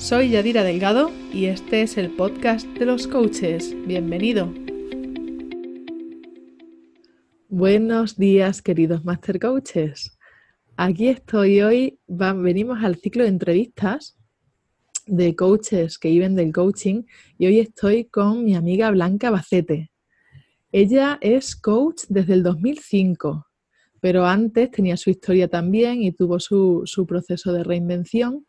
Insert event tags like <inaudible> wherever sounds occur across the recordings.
Soy Yadira Delgado y este es el podcast de los coaches. Bienvenido. Buenos días, queridos Master Coaches. Aquí estoy hoy. venimos al ciclo de entrevistas de coaches que viven del coaching y hoy estoy con mi amiga Blanca Bacete. Ella es coach desde el 2005, pero antes tenía su historia también y tuvo su, su proceso de reinvención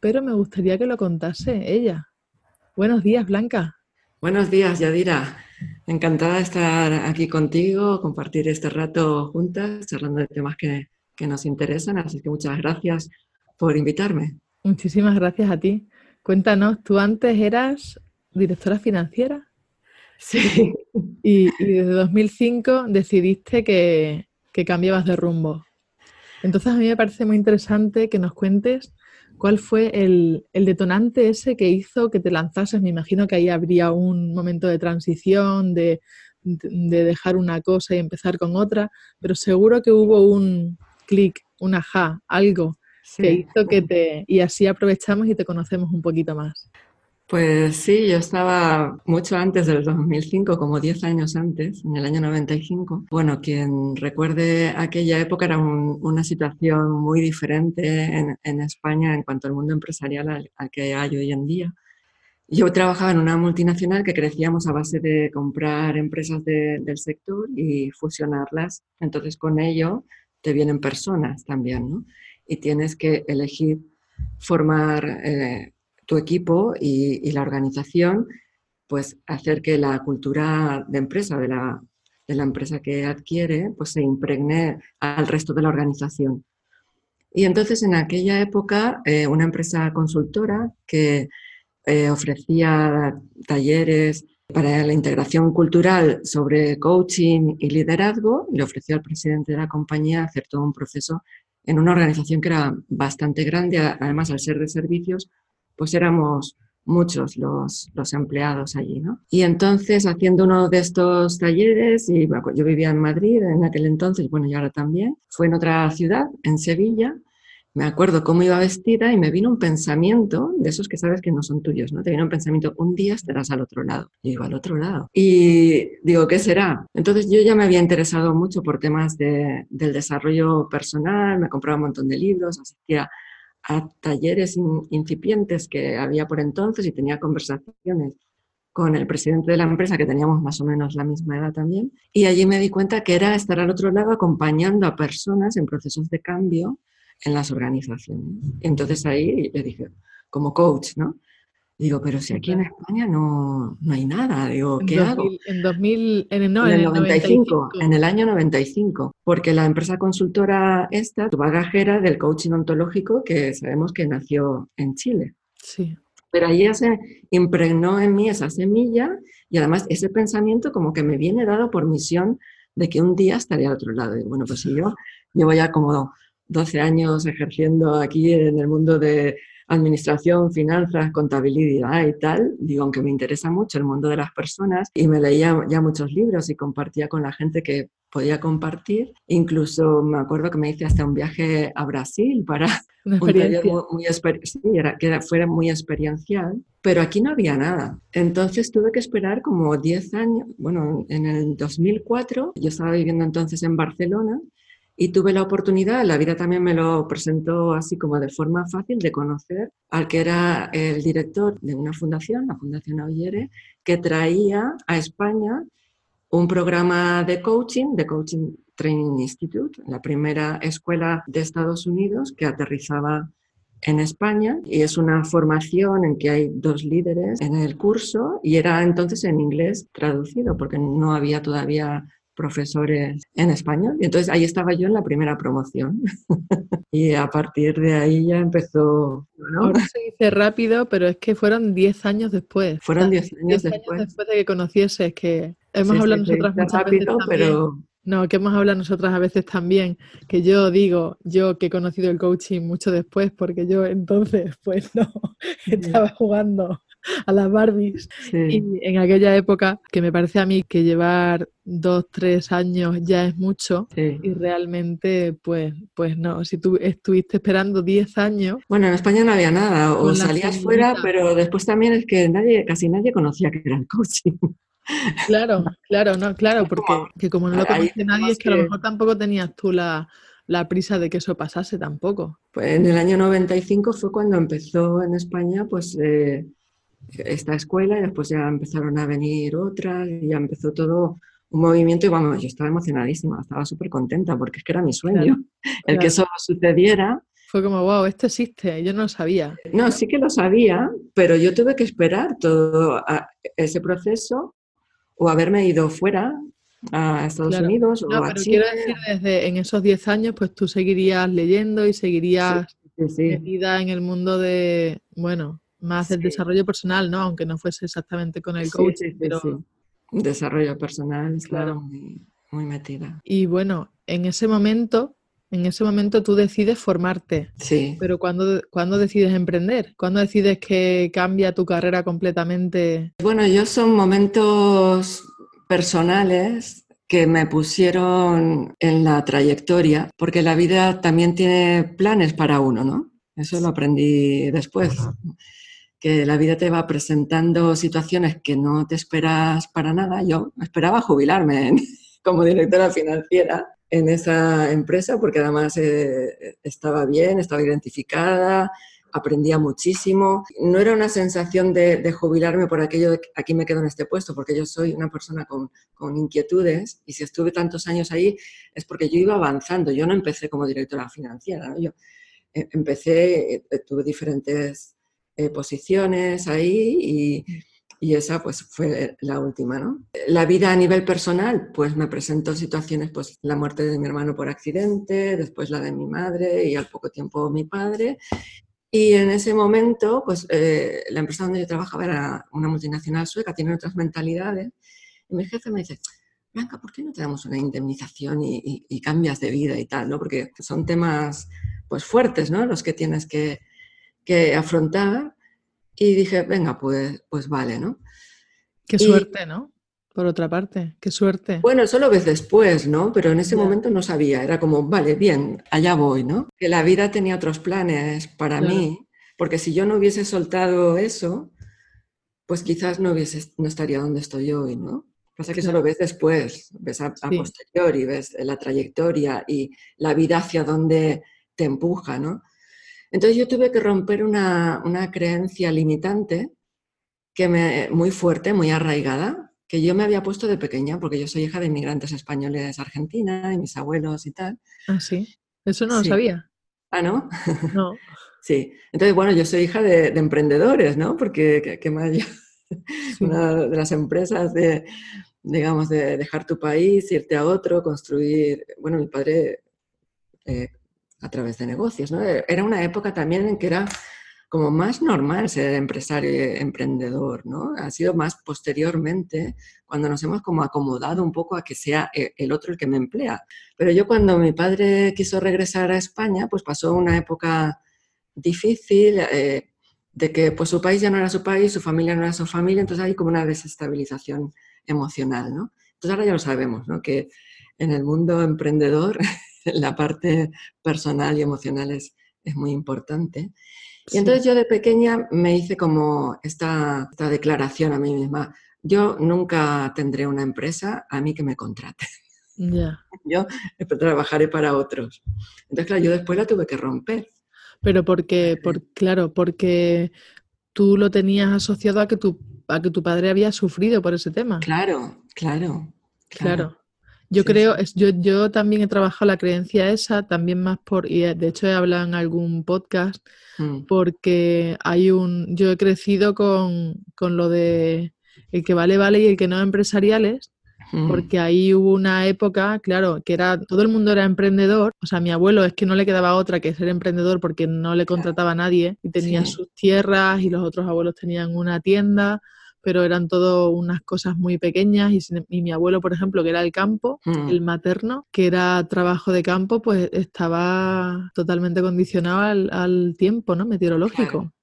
pero me gustaría que lo contase ella. Buenos días, Blanca. Buenos días, Yadira. Encantada de estar aquí contigo, compartir este rato juntas, charlando de temas que, nos interesan. Así que muchas gracias por invitarme. Muchísimas gracias a ti. Cuéntanos, tú antes eras directora financiera. Sí. Y, desde 2005 decidiste que, que cambiabas de rumbo. Entonces a mí me parece muy interesante que nos cuentes ¿Cuál fue el, detonante ese que hizo que te lanzases? Me imagino que ahí habría un momento de transición, de, dejar una cosa y empezar con otra, pero seguro que hubo un clic, un ajá, algo que hizo que te... Y así aprovechamos y te conocemos un poquito más. Pues sí, yo estaba mucho antes del 2005, como 10 años antes, en el año 95. Bueno, quien recuerde aquella época era una situación muy diferente en, España en cuanto al mundo empresarial al, que hay hoy en día. Yo trabajaba en una multinacional que crecíamos a base de comprar empresas del sector y fusionarlas. Entonces con ello te vienen personas también, ¿no? Y tienes que elegir formar... Eh, tu equipo y, la organización, pues hacer que la cultura de empresa de la, de la empresa que adquiere, pues se impregne al resto de la organización. Y entonces en aquella época eh, una empresa consultora que eh, ofrecía talleres para la integración cultural sobre coaching y liderazgo, le ofreció al presidente de la compañía hacer todo un proceso en una organización que era bastante grande, además al ser de servicios, pues éramos muchos los, los empleados allí, ¿no? Y entonces, haciendo uno de estos talleres, y yo vivía en Madrid en aquel entonces, bueno, y ahora también, fue en otra ciudad, en Sevilla, me acuerdo cómo iba vestida y me vino un pensamiento, de esos que sabes que no son tuyos, ¿no? Te vino un pensamiento, un día estarás al otro lado. Y digo, al otro lado. Y digo, ¿qué será? Entonces yo ya me había interesado mucho por temas de, del desarrollo personal, me compraba un montón de libros, asistía a talleres incipientes que había por entonces y tenía conversaciones con el presidente de la empresa, que teníamos más o menos la misma edad también, y allí me di cuenta que era estar al otro lado acompañando a personas en procesos de cambio en las organizaciones. Entonces ahí yo dije, como coach, ¿no? Digo, pero si aquí en España no, no hay nada, digo, ¿qué hago? En 2000, en el, en el 95, en el año 95, porque la empresa consultora esta, tu bagajera del coaching ontológico, que sabemos que nació en Chile. Sí. Pero ahí ya se impregnó en mí esa semilla y además ese pensamiento como que me viene dado por misión de que un día estaría al otro lado. Y bueno, pues si yo llevo ya como 12 años ejerciendo aquí en el mundo de administración, finanzas, contabilidad y tal, digo, aunque me interesa mucho el mundo de las personas y me leía ya muchos libros y compartía con la gente que podía compartir. Incluso me acuerdo que me hice hasta un viaje a Brasil para <laughs> un taller muy, sí, era, que fuera muy experiencial, pero aquí no había nada. Entonces tuve que esperar como 10 años, bueno, en el 2004, yo estaba viviendo entonces en Barcelona y tuve la oportunidad, la vida también me lo presentó así como de forma fácil, de conocer al que era el director de una fundación, la Fundación Auyere, que traía a España un programa de coaching, de Coaching Training Institute, la primera escuela de Estados Unidos que aterrizaba en España. Y es una formación en que hay dos líderes en el curso y era entonces en inglés traducido porque no había todavía profesores en español. Y entonces ahí estaba yo en la primera promoción. <laughs> y a partir de ahí ya empezó ¿no? Ahora se dice rápido, pero es que fueron 10 años después. <laughs> Fueron 10 años 10 años después. después de que conocieses, que hemos Sí, hablado sí, nosotras muchas rápido, veces también. pero No, que hemos hablado nosotras a veces también, que yo digo, yo que he conocido el coaching mucho después, porque yo entonces, pues <laughs> no, estaba jugando a las Barbies. sí. Y en aquella época, que me parece a mí que llevar dos, tres años ya es mucho, sí. y realmente, pues, pues no, si tú estuviste esperando 10 años, Bueno, en España no había nada, o salías fuera, pero después también es que nadie, casi nadie conocía que era el coaching. claro, claro, no, claro, porque como- que como no lo conoce nadie, es que a lo mejor tampoco tenías tú la, la prisa de que eso pasase tampoco. Pues en el año 95 fue cuando empezó en España pues eh, esta escuela y después ya empezaron a venir otras y ya empezó todo un movimiento y vamos, yo estaba emocionadísima, estaba súper contenta porque es que era mi sueño, el claro. que eso sucediera. Fue como, wow, esto existe, yo no lo sabía. No, sí que lo sabía, pero yo tuve que esperar todo ese proceso o haberme ido fuera a Estados Claro. Unidos o No, a pero Chile. quiero decir, desde en esos 10 años, pues tú seguirías leyendo y seguirías Sí, sí. metida en el mundo de, bueno, más Sí. desarrollo personal, ¿no? Aunque no fuese exactamente con el Sí, coaching, sí, sí, pero... Desarrollo personal, Claro. muy, muy metida. Y bueno, en ese momento, en ese momento tú decides formarte, Sí. pero ¿cuándo, ¿cuándo decides emprender? ¿Cuándo decides que cambia tu carrera completamente? Bueno, yo son momentos personales que me pusieron en la trayectoria, porque la vida también tiene planes para uno, ¿no? Eso lo aprendí después, que la vida te va presentando situaciones que no te esperas para nada. Yo esperaba jubilarme <laughs> como directora financiera en esa empresa, porque además eh, estaba bien, estaba identificada, aprendía muchísimo. No era una sensación de, jubilarme por aquello de aquí me quedo en este puesto, porque yo soy una persona con, inquietudes y si estuve tantos años ahí es porque yo iba avanzando. Yo no empecé como directora financiera, yo eh, empecé, eh, tuve diferentes eh, posiciones ahí y, y esa pues fue la última, ¿no? La vida a nivel personal pues me presentó situaciones, pues la muerte de mi hermano por accidente, después la de mi madre y al poco tiempo mi padre y en ese momento, pues eh, la empresa donde yo trabajaba era una multinacional sueca, tiene otras mentalidades. Y mi jefe me dice, Blanca, ¿por qué no te damos una indemnización y, y- y cambias de vida y tal? ¿no? Porque son temas pues fuertes, ¿no? Los que tienes que, que afrontar. Y dije, venga, pues, pues vale, ¿no? Qué Y- suerte, ¿no? Por otra parte, qué suerte. Bueno, eso lo ves después, ¿no? Pero en ese momento no sabía, era como, vale, bien, allá voy, ¿no? Que la vida tenía otros planes para Claro. mí, porque si yo no hubiese soltado eso, pues quizás no, hubiese, no estaría donde estoy hoy, ¿no? Pasa que eso lo ves después, ves a, a Sí. posteriori, ves la trayectoria y la vida hacia donde te empuja, ¿no? Entonces yo tuve que romper una, una creencia limitante que me, muy fuerte, muy arraigada, que yo me había puesto de pequeña, porque yo soy hija de inmigrantes españoles Argentina y mis abuelos y tal. Ah, sí. Eso no lo sabía. Ah, ¿no? No. <laughs> Sí. Entonces, bueno, yo soy hija de, de emprendedores, ¿no? Porque que, que más <laughs> yo- Sí. una de las empresas de, digamos, de dejar tu país, irte a otro, construir, bueno, mi padre eh, a través de negocios, ¿no? Era una época también en que era como más normal ser empresario y emprendedor, ¿no? Ha sido más posteriormente cuando nos hemos como acomodado un poco a que sea e- el otro el que me emplea. Pero yo cuando mi padre quiso regresar a España, pues pasó una época difícil, eh, de que pues su país ya no era su país, su familia no era su familia, entonces hay como una desestabilización emocional, ¿no? Entonces ahora ya lo sabemos, ¿no? Que en el mundo emprendedor <laughs> <laughs> la parte personal y emocional es, es muy importante. Y entonces yo de pequeña me hice como esta, esta declaración a mí misma, yo nunca tendré una empresa a mí que me contrate, Ya. <laughs> yo trabajaré para otros. Entonces, claro, yo después la tuve que romper. Pero porque, por, claro, porque tú lo tenías asociado a que tu, a que tu padre había sufrido por ese tema. Claro, claro, Claro. Yo Sí, creo, sí. es, yo, yo también he trabajado la creencia esa, también más por, y eh, de hecho he hablado en algún podcast, Mm, porque hay un, yo he crecido con, con lo de el que vale, vale y el que no empresariales, Mm. Porque ahí hubo una época, claro, que era todo el mundo era emprendedor. O sea, mi abuelo es que no le quedaba otra que ser emprendedor porque no le contrataba a nadie y tenía sus tierras y los otros abuelos tenían una tienda pero eran todo unas cosas muy pequeñas y, mi abuelo, por ejemplo, que era el campo, mm. el materno, que era trabajo de campo, pues estaba totalmente condicionado al, tiempo, ¿no? Meteorológico.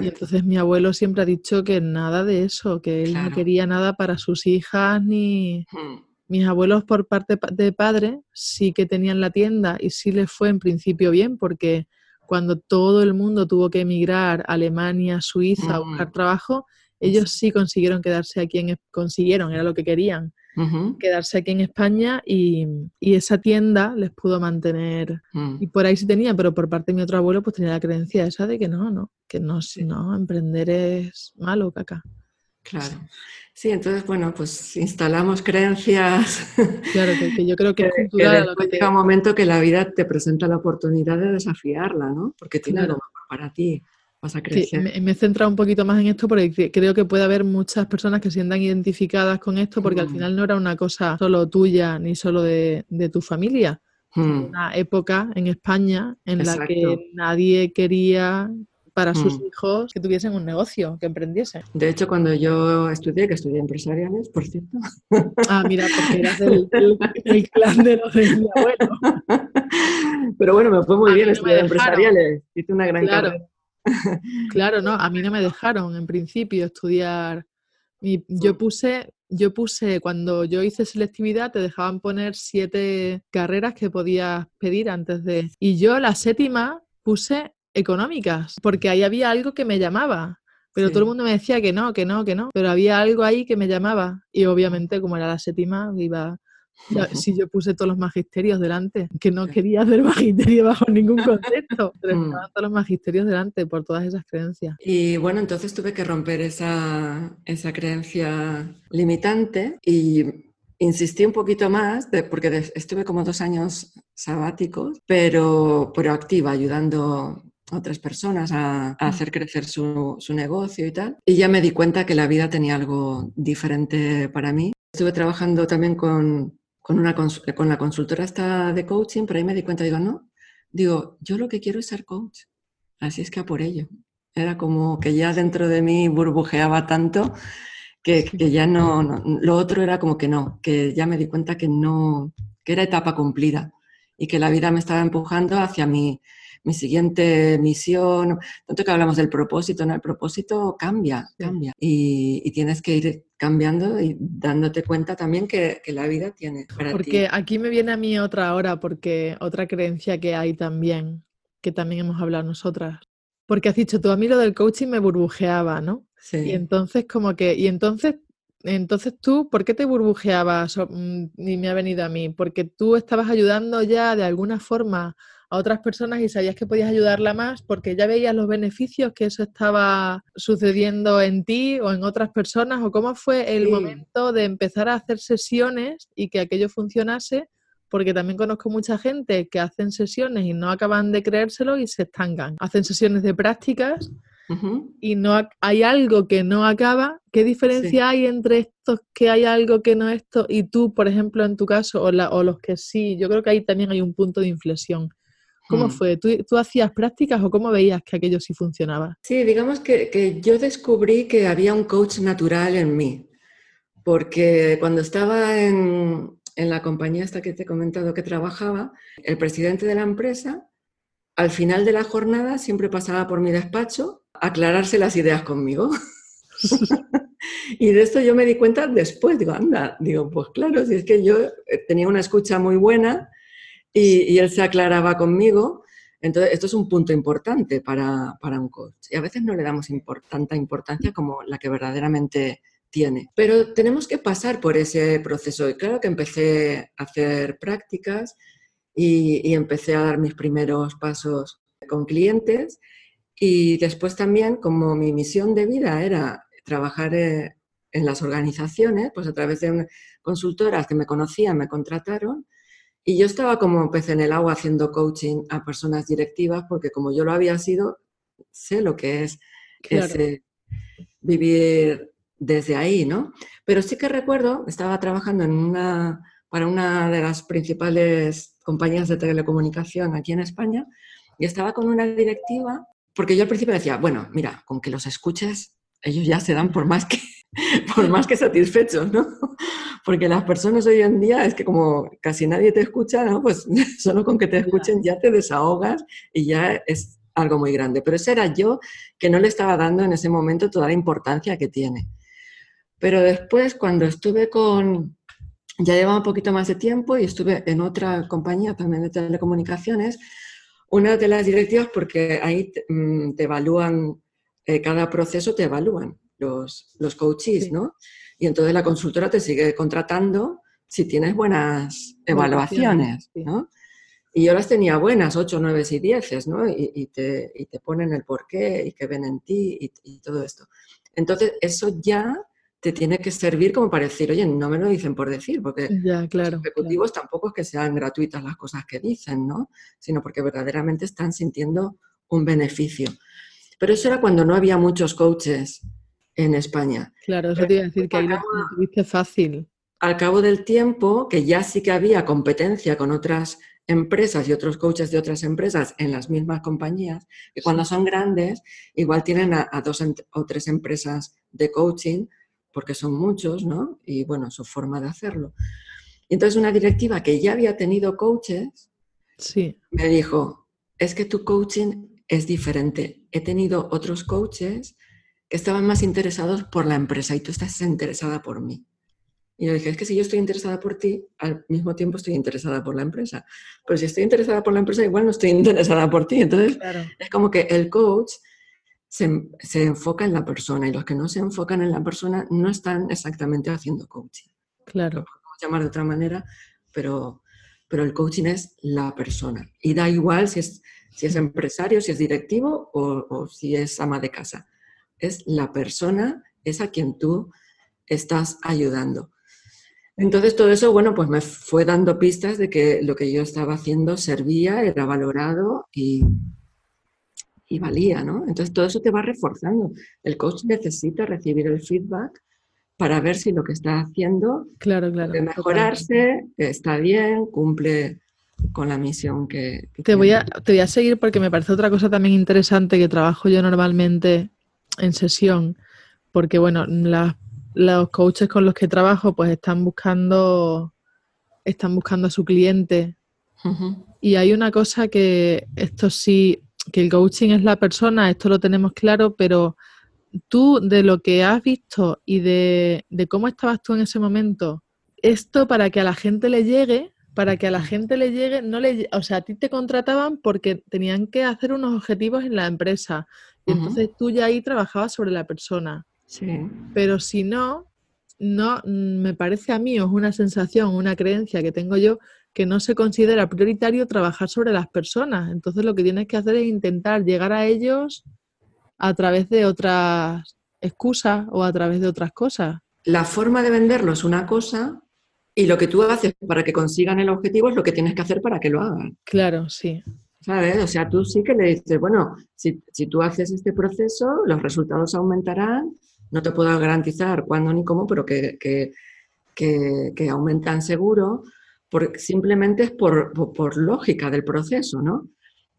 Y entonces mi abuelo siempre ha dicho que nada de eso, que él no quería nada para sus hijas ni... Hmm. Mis abuelos por parte de padre sí que tenían la tienda y sí les fue en principio bien porque cuando todo el mundo tuvo que emigrar a Alemania, Suiza a buscar hmm. trabajo, ellos sí consiguieron quedarse aquí en consiguieron, era lo que querían, quedarse aquí en España y, esa tienda les pudo mantener. Mm. Y por ahí sí tenía, pero por parte de mi otro abuelo pues tenía la creencia esa de que no, no, que no, si no, emprender es malo, caca. Claro. Sí, entonces, bueno, pues instalamos creencias. <laughs> Claro, que, yo creo que, es que llega un momento que la vida te presenta la oportunidad de desafiarla, ¿no? Porque tiene algo mejor para ti. Vas a crecer. me, he centrado un poquito más en esto porque creo que puede haber muchas personas que se sientan identificadas con esto porque al mm. final no era una cosa solo tuya ni solo de, tu familia. Mm. Una época en España en la que nadie quería para sus mm. hijos que tuviesen un negocio, que emprendiesen. De hecho, cuando yo estudié, que estudié empresariales, por cierto. Ah, mira, porque eras <laughs> del, clan de los de mi abuelo. Pero bueno, me fue muy bien estudiar empresariales. Hice una gran carrera. <laughs> Claro, no, a mí no me dejaron en principio estudiar. yo puse, yo puse, cuando yo hice selectividad, te dejaban poner siete carreras que podías pedir antes de. Y yo la séptima puse económicas, porque ahí había algo que me llamaba. Pero todo el mundo me decía que no, que no, que no. Pero había algo ahí que me llamaba. Y obviamente, como era la séptima, iba si yo puse todos los magisterios delante, que no quería hacer <laughs> magisterio bajo ningún concepto, pero mm. estaban todos los magisterios delante por todas esas creencias. Y bueno, entonces tuve que romper esa, esa creencia limitante y insistí un poquito más, porque estuve como dos años sabáticos, pero proactiva, ayudando a otras personas a, a mm. hacer crecer su, su, negocio y tal. Y ya me di cuenta que la vida tenía algo diferente para mí. Estuve trabajando también con con, una, con la consultora esta de coaching, pero ahí me di cuenta, digo, no, digo, yo lo que quiero es ser coach. Así es que a por ello. Era como que ya dentro de mí burbujeaba tanto que, que ya no, no, lo otro era como que no, que ya me di cuenta que no, que era etapa cumplida y que la vida me estaba empujando hacia mi, mi siguiente misión, tanto que hablamos del propósito, ¿no? El propósito cambia, cambia. Y, tienes que ir cambiando y dándote cuenta también que, la vida tiene Porque aquí me viene a mí otra hora, porque otra creencia que hay también, que también hemos hablado nosotras. Porque has dicho, tú a mí lo del coaching me burbujeaba, ¿no? Sí. Y entonces como que, y entonces entonces tú, ¿por qué te burbujeabas? Mm, y me ha venido a mí, porque tú estabas ayudando ya de alguna forma a otras personas y sabías que podías ayudarla más porque ya veías los beneficios que eso estaba sucediendo en ti o en otras personas o cómo fue el momento de empezar a hacer sesiones y que aquello funcionase porque también conozco mucha gente que hacen sesiones y no acaban de creérselo y se estancan. Hacen sesiones de prácticas y no hay algo que no acaba. ¿Qué diferencia hay entre estos que hay algo que no esto y tú, por ejemplo, en tu caso, o, o los que sí? Yo creo que ahí también hay un punto de inflexión. ¿Cómo hmm. fue? ¿Tú, hacías prácticas o cómo veías que aquello sí funcionaba? Sí, digamos que, yo descubrí que había un coach natural en mí, porque cuando estaba en, la compañía esta que te he comentado que trabajaba, el presidente de la empresa, al final de la jornada siempre pasaba por mi despacho a aclararse las ideas conmigo. <laughs> y de esto yo me di cuenta después, digo, anda, digo, pues claro, si es que yo eh, tenía una escucha muy buena y, él se aclaraba conmigo. Entonces, esto es un punto importante para, para un coach. Y a veces no le damos tanta importancia como la que verdaderamente tiene. Pero tenemos que pasar por ese proceso. Y claro que empecé a hacer prácticas y, y empecé a dar mis primeros pasos con clientes. Y después también, como mi misión de vida era trabajar eh, en las organizaciones, pues a través de consultoras que me conocían, me contrataron y yo estaba como pez en el agua haciendo coaching a personas directivas porque como yo lo había sido, sé lo que es ese vivir desde ahí, ¿no? Pero sí que recuerdo, estaba trabajando en una, para una de las principales compañías de telecomunicación aquí en España y estaba con una directiva, porque yo al principio decía, bueno, mira, con que los escuches, ellos ya se dan por más que, <laughs> por más que satisfechos, ¿no? Porque las personas hoy en día es que como casi nadie te escucha, ¿no? Pues <laughs> solo con que te escuchen ya te desahogas y ya es algo muy grande. Pero ese era yo que no le estaba dando en ese momento toda la importancia que tiene. Pero después, cuando estuve con, ya llevaba un poquito más de tiempo y estuve en otra compañía también de telecomunicaciones, una de las directivas, porque ahí te, mm, evalúan, eh, cada proceso te evalúan los, los coaches, ¿no? Y entonces la consultora te sigue contratando si tienes buenas evaluaciones, ¿no? Y yo las tenía buenas, 8, 9 y 10, ¿no? Y, te, y, te, ponen el porqué y que ven en ti y, y todo esto. Entonces, eso ya te tiene que servir como para decir, oye, no me lo dicen por decir, porque ya, claro, los ejecutivos tampoco es que sean gratuitas las cosas que dicen, ¿no? Sino porque verdaderamente están sintiendo un beneficio. Pero eso era cuando no había muchos coaches en España. Claro, eso te iba a decir que ahí lo tuviste fácil. Al cabo del tiempo, que ya sí que había competencia con otras empresas y otros coaches de otras empresas en las mismas compañías, que cuando son grandes, igual tienen a, a dos o tres empresas de coaching porque son muchos, ¿no? Y bueno, su forma de hacerlo. Y entonces una directiva que ya había tenido coaches, sí. me dijo, es que tu coaching es diferente. He tenido otros coaches estaban más interesados por la empresa y tú estás interesada por mí. Y yo dije, es que si yo estoy interesada por ti, al mismo tiempo estoy interesada por la empresa. Pero si estoy interesada por la empresa, igual no estoy <laughs> interesada por ti. Entonces, es como que el coach se, se, enfoca en la persona y los que no se enfocan en la persona no están exactamente haciendo coaching. Claro. Lo podemos llamar de otra manera, pero, pero el coaching es la persona. Y da igual si es, si es empresario, si es directivo o, o si es ama de casa. Es la persona, es a quien tú estás ayudando. Entonces todo eso, bueno, pues me fue dando pistas de que lo que yo estaba haciendo servía, era valorado y, y valía, ¿no? Entonces todo eso te va reforzando. El coach necesita recibir el feedback para ver si lo que está haciendo claro, claro, puede mejorarse, está bien, cumple con la misión que, que te voy a te voy a seguir porque me parece otra cosa también interesante que trabajo yo normalmente en sesión porque bueno los coaches con los que trabajo pues están buscando están buscando a su cliente. Y hay una cosa que esto sí que el coaching es la persona, esto lo tenemos claro, pero tú de lo que has visto y de, de, cómo estabas tú en ese momento, esto para que a la gente le llegue, para que a la gente le llegue, no le, o sea, a ti te contrataban porque tenían que hacer unos objetivos en la empresa uh -huh. entonces tú ya ahí trabajabas sobre la persona. Sí. Pero si no, no, me parece a mí, es una sensación, una creencia que tengo yo, que no se considera prioritario trabajar sobre las personas. Entonces lo que tienes que hacer es intentar llegar a ellos a través de otras excusas o a través de otras cosas. La forma de venderlo es una cosa y lo que tú haces para que consigan el objetivo es lo que tienes que hacer para que lo hagan. Claro, sí. ¿Sabes? O sea, tú sí que le dices, bueno, si, si tú haces este proceso, los resultados aumentarán, no te puedo garantizar cuándo ni cómo, pero que, que, que, que aumentan seguro, por, simplemente es por, por, por, lógica del proceso, ¿no?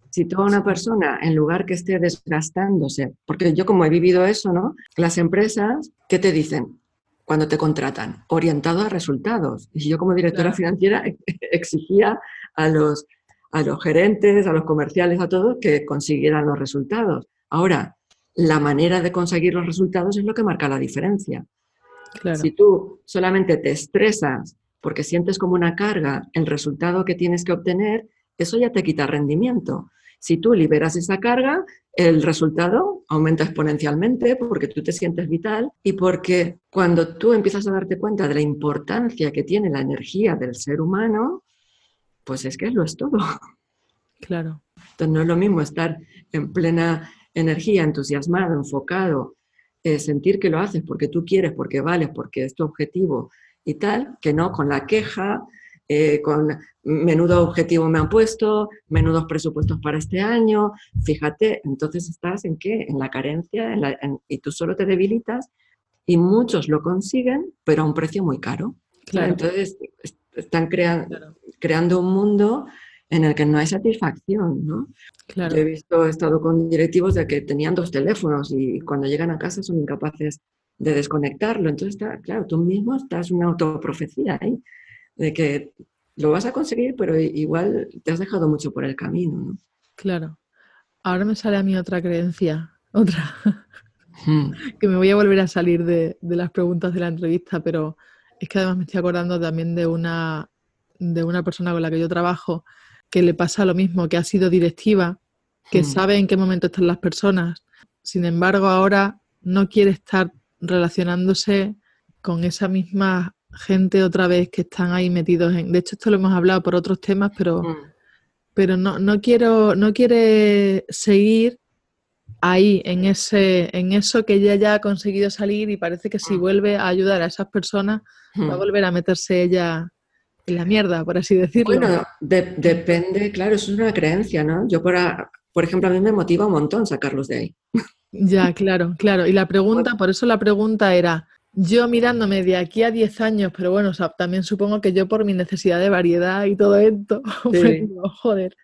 Si toda una persona, en lugar que esté desgastándose, porque yo como he vivido eso, ¿no? Las empresas, ¿qué te dicen cuando te contratan? Orientado a resultados. Y yo como directora financiera <laughs> exigía a los, a los gerentes, a los comerciales, a todos que consiguieran los resultados. Ahora, la manera de conseguir los resultados es lo que marca la diferencia. Claro. Si tú solamente te estresas porque sientes como una carga el resultado que tienes que obtener, eso ya te quita rendimiento. Si tú liberas esa carga, el resultado aumenta exponencialmente porque tú te sientes vital y porque cuando tú empiezas a darte cuenta de la importancia que tiene la energía del ser humano, pues es que lo es todo. Claro. Entonces no es lo mismo estar en plena energía, entusiasmado, enfocado, eh, sentir que lo haces porque tú quieres, porque vales, porque es tu objetivo y tal, que no con la queja, eh, con menudo objetivo me han puesto, menudos presupuestos para este año, fíjate, entonces estás en qué? En la carencia en la, en, y tú solo te debilitas y muchos lo consiguen, pero a un precio muy caro. Entonces, están creando un mundo en el que no hay satisfacción, ¿no? Yo he visto, he estado con directivos de que tenían dos teléfonos y cuando llegan a casa son incapaces de desconectarlo. Entonces, está, claro, tú mismo estás una autoprofecía ahí, de que lo vas a conseguir, pero igual te has dejado mucho por el camino, ¿no? Claro. Ahora me sale a mí otra creencia, otra, hmm. <laughs> que me voy a volver a salir de, de las preguntas de la entrevista, pero es que además me estoy acordando también de una, de una persona con la que yo trabajo que le pasa lo mismo, que ha sido directiva, que hmm. sabe en qué momento están las personas. Sin embargo, ahora no quiere estar relacionándose con esa misma gente otra vez que están ahí metidos en. De hecho, esto lo hemos hablado por otros temas, pero, hmm. pero no, no quiero, no quiere seguir ahí, en ese, en eso que ella ya ha conseguido salir, y parece que si hmm. vuelve a ayudar a esas personas, va a volver a meterse ella la mierda, por así decirlo. Bueno, depende, claro, eso es una creencia, ¿no? Yo, por, por ejemplo, a mí me motiva un montón sacarlos de ahí. Ya, claro, claro. Y la pregunta, por eso la pregunta era, yo mirándome de aquí a 10 años, pero bueno, también supongo que yo por mi necesidad de variedad y todo esto, <laughs> joder,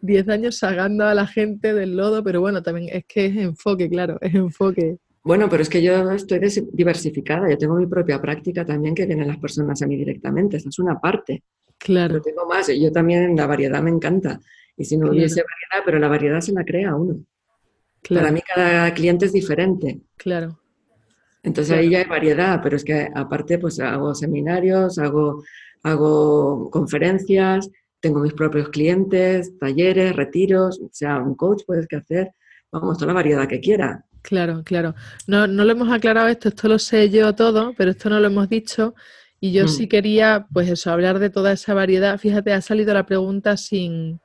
10 años sacando a la gente del lodo, pero bueno, también es que es enfoque, claro, es enfoque. Bueno, pero es que yo estoy diversificada, yo tengo mi propia práctica también que vienen las personas a mí directamente, esa es una parte. Claro. Pero tengo más, yo también la variedad me encanta. Y si no hubiese variedad, pero la variedad se la crea uno. Claro. Para mí cada cliente es diferente. Claro. Entonces ahí ya hay variedad, pero es que aparte pues hago seminarios, hago, hago conferencias, tengo mis propios clientes, talleres, retiros, o sea, un coach puedes que hacer, vamos, toda la variedad que quiera. Claro, claro. No, no lo hemos aclarado esto, esto lo sé yo todo, pero esto no lo hemos dicho. Y yo sí mm. quería, pues eso, hablar de toda esa variedad. Fíjate, ha salido la pregunta sin,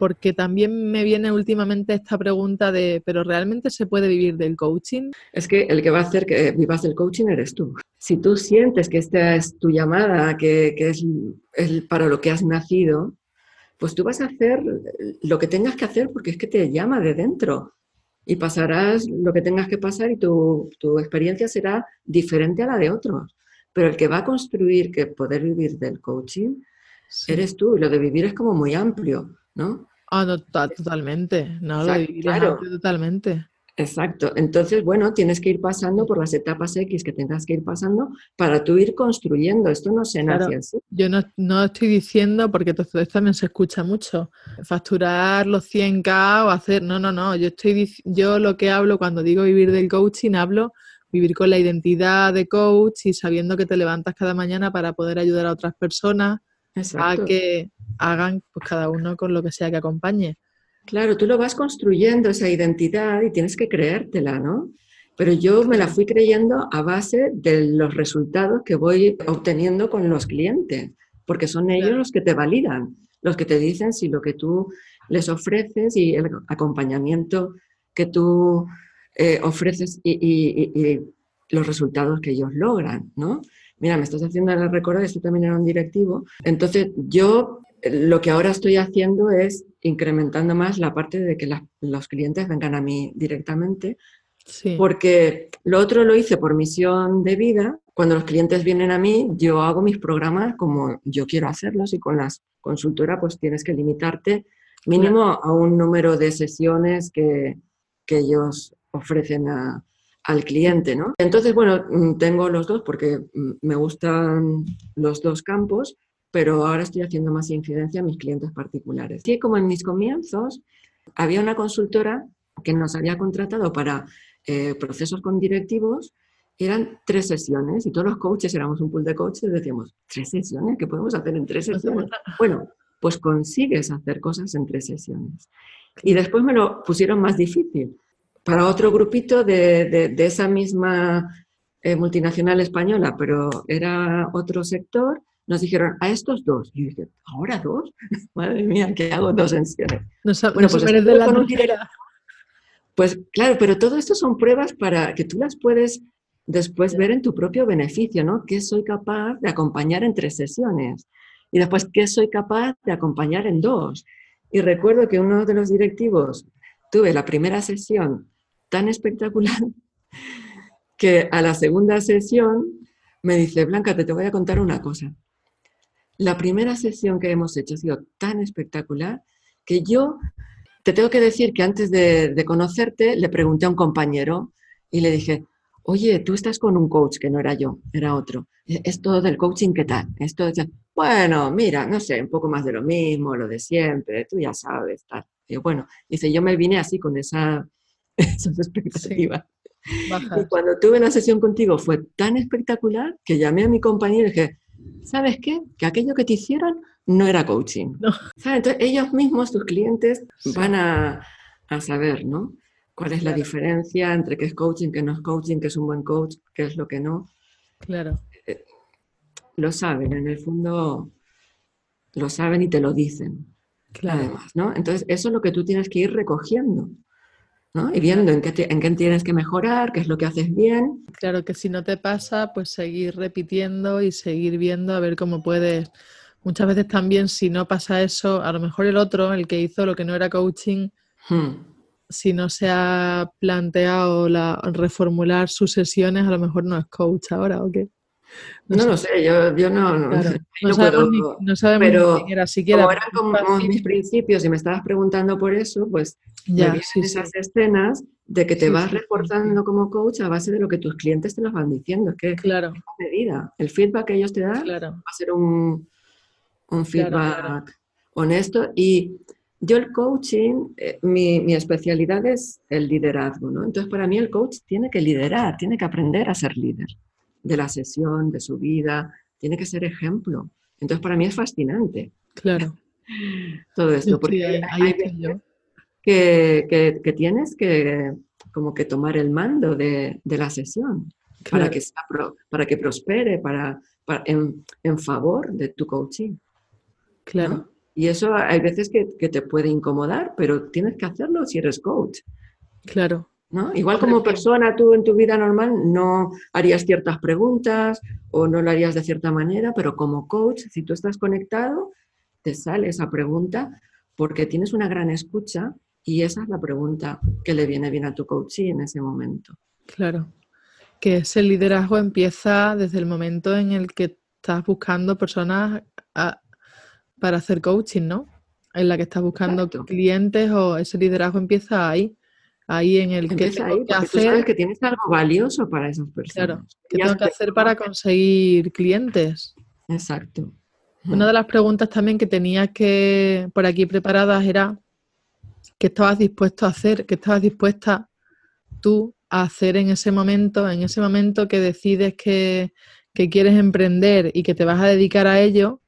porque también me viene últimamente esta pregunta de, ¿pero realmente se puede vivir del coaching? Es que el que va a hacer que vivas del coaching eres tú. Si tú sientes que esta es tu llamada, que, que es, es, para lo que has nacido, pues tú vas a hacer lo que tengas que hacer porque es que te llama de dentro y pasarás lo que tengas que pasar y tu, experiencia será diferente a la de otros. Pero el que va a construir que poder vivir del coaching eres tú. Y lo de vivir es como muy amplio, ¿no? Ah, no, totalmente. No, lo es amplio totalmente. Exacto. Entonces, bueno, tienes que ir pasando por las etapas X que tengas que ir pasando para tú ir construyendo. Esto no se nace así. Yo no, estoy diciendo, porque esto también se escucha mucho, facturar los 100K o hacer... No, no, no. Yo, estoy, yo lo que hablo cuando digo vivir del coaching, hablo vivir con la identidad de coach y sabiendo que te levantas cada mañana para poder ayudar a otras personas a que hagan pues cada uno con lo que sea que acompañe. Claro, tú lo vas construyendo esa identidad y tienes que creértela, ¿no? Pero yo me la fui creyendo a base de los resultados que voy obteniendo con los clientes, porque son ellos los que te validan, los que te dicen si lo que tú les ofreces y el acompañamiento que tú eh, ofreces y, los resultados que ellos logran, ¿no? Mira, me estás haciendo recordar, esto también era un directivo. Entonces, yo lo que ahora estoy haciendo es incrementando más la parte de que los clientes vengan a mí directamente, porque lo otro lo hice por misión de vida. Cuando los clientes vienen a mí, yo hago mis programas como yo quiero hacerlos y con las consultoras pues tienes que limitarte mínimo a un número de sesiones que, que ellos ofrecen al cliente, ¿no? Entonces, bueno, mm, tengo los dos porque mm, me gustan los dos campos, pero ahora estoy haciendo más incidencia a mis clientes particulares. Sí, como en mis comienzos, había una consultora que nos había contratado para eh, procesos con directivos, eran tres sesiones y todos los coaches éramos un pool de coaches, decíamos, ¿tres sesiones? ¿Qué podemos hacer en tres sesiones? Bueno, pues consigues hacer cosas en tres sesiones. Y después me lo pusieron más difícil. Para otro grupito de, esa misma eh, multinacional española, pero era otro sector, nos dijeron a estos dos. Y yo dije, ¿ahora dos? <laughs> Madre mía, ¿qué hago dos sesiones? No, bueno, pues, de la pues claro, pero todo esto son pruebas para que tú las puedes después ver en tu propio beneficio, ¿no? ¿Qué soy capaz de acompañar en tres sesiones? Y después, ¿qué soy capaz de acompañar en dos? Y recuerdo que uno de los directivos tuve la primera sesión tan espectacular que a la segunda sesión me dice, Blanca, te, te voy a contar una cosa. La primera sesión que hemos hecho ha sido tan espectacular que yo te tengo que decir que antes de, conocerte le pregunté a un compañero y le dije, oye, tú estás con un coach que no era yo, era otro. Esto del coaching, ¿qué tal? Esto bueno, mira, no sé, un poco más de lo mismo, lo de siempre, tú ya sabes, tal. Y bueno, dice, yo me vine así con esa, <laughs> esas expectativas. Y cuando tuve la sesión contigo fue tan espectacular que llamé a mi compañero y dije, ¿sabes qué? Que aquello que te hicieron no era coaching. Entonces ellos mismos, tus clientes, van a, a saber, ¿no? cuál es la diferencia entre qué es coaching, qué no es coaching, qué es un buen coach, qué es lo que no. Claro. Eh, lo saben, en el fondo lo saben y te lo dicen. Claro. Además, ¿no? Entonces, eso es lo que tú tienes que ir recogiendo. ¿no? Y viendo en qué, en qué tienes que mejorar, qué es lo que haces bien. Claro que si no te pasa, pues seguir repitiendo y seguir viendo a ver cómo puedes. Muchas veces también si no pasa eso, a lo mejor el otro, el que hizo lo que no era coaching, hmm si no se ha planteado la, reformular sus sesiones, a lo mejor no es coach ahora o qué. No, lo sé, yo, yo no, no, no, sabemos, ni, no sabemos pero ni siquiera, siquiera. Como eran como mis principios y me estabas preguntando por eso, pues ya, sí, esas escenas de que te vas reforzando como coach a base de lo que tus clientes te los van diciendo. Es que claro. medida. El feedback que ellos te dan va a ser un, un feedback honesto y yo el coaching, eh, mi, especialidad es el liderazgo, ¿no? Entonces para mí el coach tiene que liderar, tiene que aprender a ser líder de la sesión, de su vida, tiene que ser ejemplo. Entonces para mí es fascinante. Claro. <laughs> Todo esto, porque hay, que, que, tienes que como que tomar el mando de, la sesión para, que para que prospere, para, en, en, favor de tu coaching. Claro. Y eso hay veces que, te puede incomodar, pero tienes que hacerlo si eres coach. Claro. ¿No? Igual como persona, tú en tu vida normal no harías ciertas preguntas o no lo harías de cierta manera, pero como coach, si tú estás conectado, te sale esa pregunta porque tienes una gran escucha y esa es la pregunta que le viene bien a tu coach en ese momento. Claro, que ese liderazgo empieza desde el momento en el que estás buscando personas a, para hacer coaching, ¿no? En la que estás buscando clientes o ese liderazgo empieza ahí, ahí en el que tengo que hacer. Tú sabes que tienes algo valioso para esas personas. Claro, ¿qué tengo que hacer para conseguir clientes? Exacto. Una de las preguntas también que tenía que por aquí preparadas era qué estabas dispuesto a hacer, qué estabas dispuesta tú a hacer en ese momento, en ese momento que decides que, que quieres emprender y que te vas a dedicar a ello,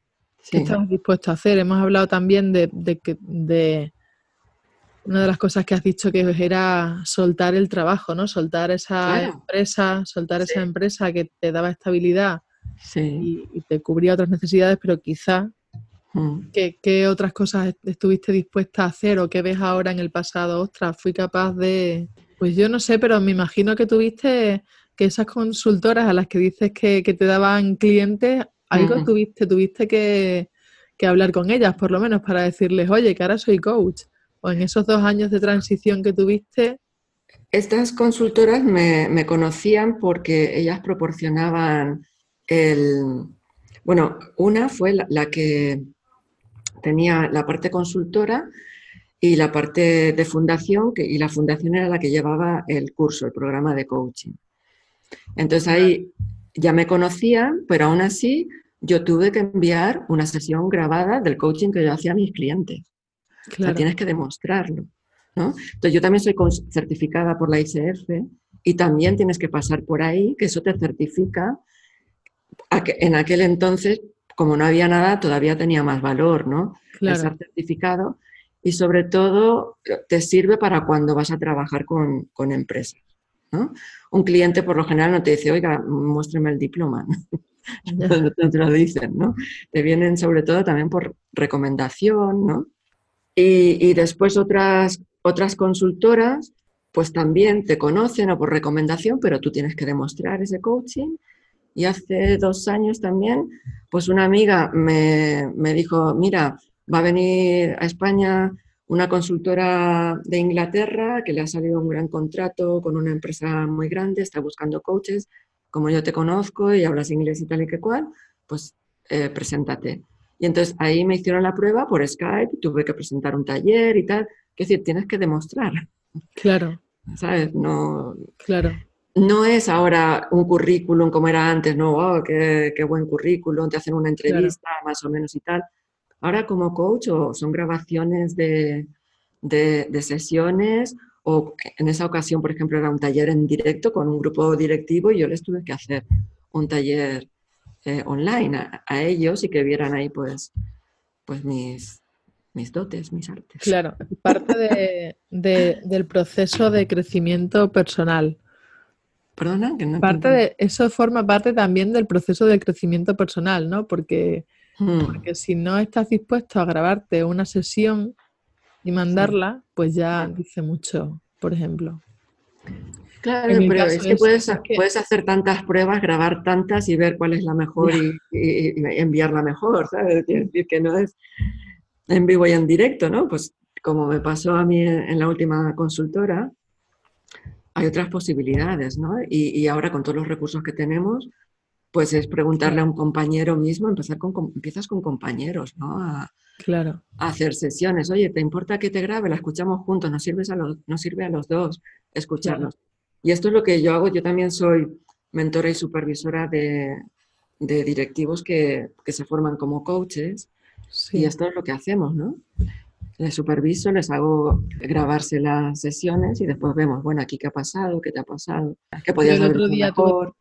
¿Qué estamos dispuestos a hacer? Hemos hablado también de, de, una de las cosas que has dicho que era soltar el trabajo, ¿no? Soltar esa empresa, soltar esa empresa que te daba estabilidad y, te cubría otras necesidades, pero quizá mm. ¿qué, otras cosas estuviste dispuesta a hacer o qué ves ahora en el pasado? Ostras, fui capaz de. Pues yo no sé, pero me imagino que tuviste que esas consultoras a las que dices que, que te daban clientes algo tuviste, tuviste que, hablar con ellas, por lo menos, para decirles, oye, que ahora soy coach. O en esos dos años de transición que tuviste. Estas consultoras me, conocían porque ellas proporcionaban el. Bueno, una fue la, que tenía la parte consultora y la parte de fundación, y la fundación era la que llevaba el curso, el programa de coaching. Entonces ahí ya me conocían, pero aún así yo tuve que enviar una sesión grabada del coaching que yo hacía a mis clientes. Claro. tienes que demostrarlo. ¿no? Entonces, yo también soy certificada por la ICF y también tienes que pasar por ahí, que eso te certifica. En aquel entonces, como no había nada, todavía tenía más valor, ¿no? Claro. Estar certificado y sobre todo te sirve para cuando vas a trabajar con, con empresas. ¿no? Un cliente por lo general no te dice, oiga, muéstreme el diploma. no <laughs> te lo dicen, ¿no? Te vienen sobre todo también por recomendación, ¿no? Y, después otras, otras consultoras, pues también te conocen o por recomendación, pero tú tienes que demostrar ese coaching. Y hace dos años también, pues una amiga me, me dijo, mira, va a venir a España una consultora de Inglaterra que le ha salido un gran contrato con una empresa muy grande, está buscando coaches, como yo te conozco y hablas inglés y tal y que cual, pues eh, preséntate. Y entonces ahí me hicieron la prueba por Skype, tuve que presentar un taller y tal. Es decir, tienes que demostrar. Claro. ¿Sabes? No, claro. No es ahora un currículum como era antes, no, oh, qué, buen currículum, te hacen una entrevista más o menos y tal. Ahora como coach o son grabaciones de, de, sesiones o en esa ocasión, por ejemplo, era un taller en directo con un grupo directivo y yo les tuve que hacer un taller eh, online a, ellos y que vieran ahí pues, pues mis, mis dotes, mis artes. Claro, parte de, del proceso de crecimiento personal. Perdona, que no parte de, Eso forma parte también del proceso de crecimiento personal, ¿no? Porque Hmm. Porque si no estás dispuesto a grabarte una sesión y mandarla, pues ya dice mucho, por ejemplo. Claro, pero es que, puedes, puedes hacer tantas pruebas, grabar tantas y ver cuál es la mejor y, <laughs> enviarla mejor, ¿sabes? Quiere decir que no es en vivo y en directo, ¿no? Pues como me pasó a mí en la última consultora, hay otras posibilidades, ¿no? y ahora con todos los recursos que tenemos, pues es preguntarle a un compañero mismo, empezar con, empiezas con compañeros, ¿no? A, claro. hacer sesiones. Oye, ¿te importa que te grabe? La escuchamos juntos, nos, sirve a los, nos sirve a los dos escucharnos. Y esto es lo que yo hago. Yo también soy mentora y supervisora de, directivos que, se forman como coaches. Y esto es lo que hacemos, ¿no? Les superviso, les hago grabarse las sesiones y después vemos, bueno, aquí qué ha pasado, qué te ha pasado, qué podías haber otro día mejor.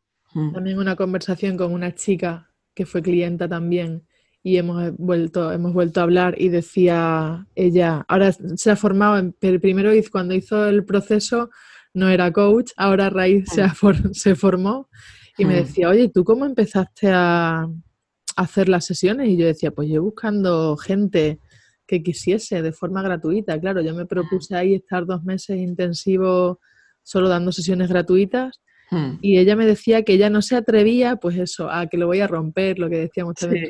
También una conversación con una chica que fue clienta también y hemos vuelto, hemos vuelto a hablar y decía ella, ahora se ha formado, primero cuando hizo el proceso no era coach, ahora Raíz se, se formó y me decía, oye, ¿tú cómo empezaste a, hacer las sesiones? Y yo decía, pues yo buscando gente que quisiese de forma gratuita. Claro, yo me propuse ahí estar dos meses intensivos solo dando sesiones gratuitas Hmm. Y ella me decía que ella no se atrevía, pues eso, a que lo voy a romper, lo que decíamos también.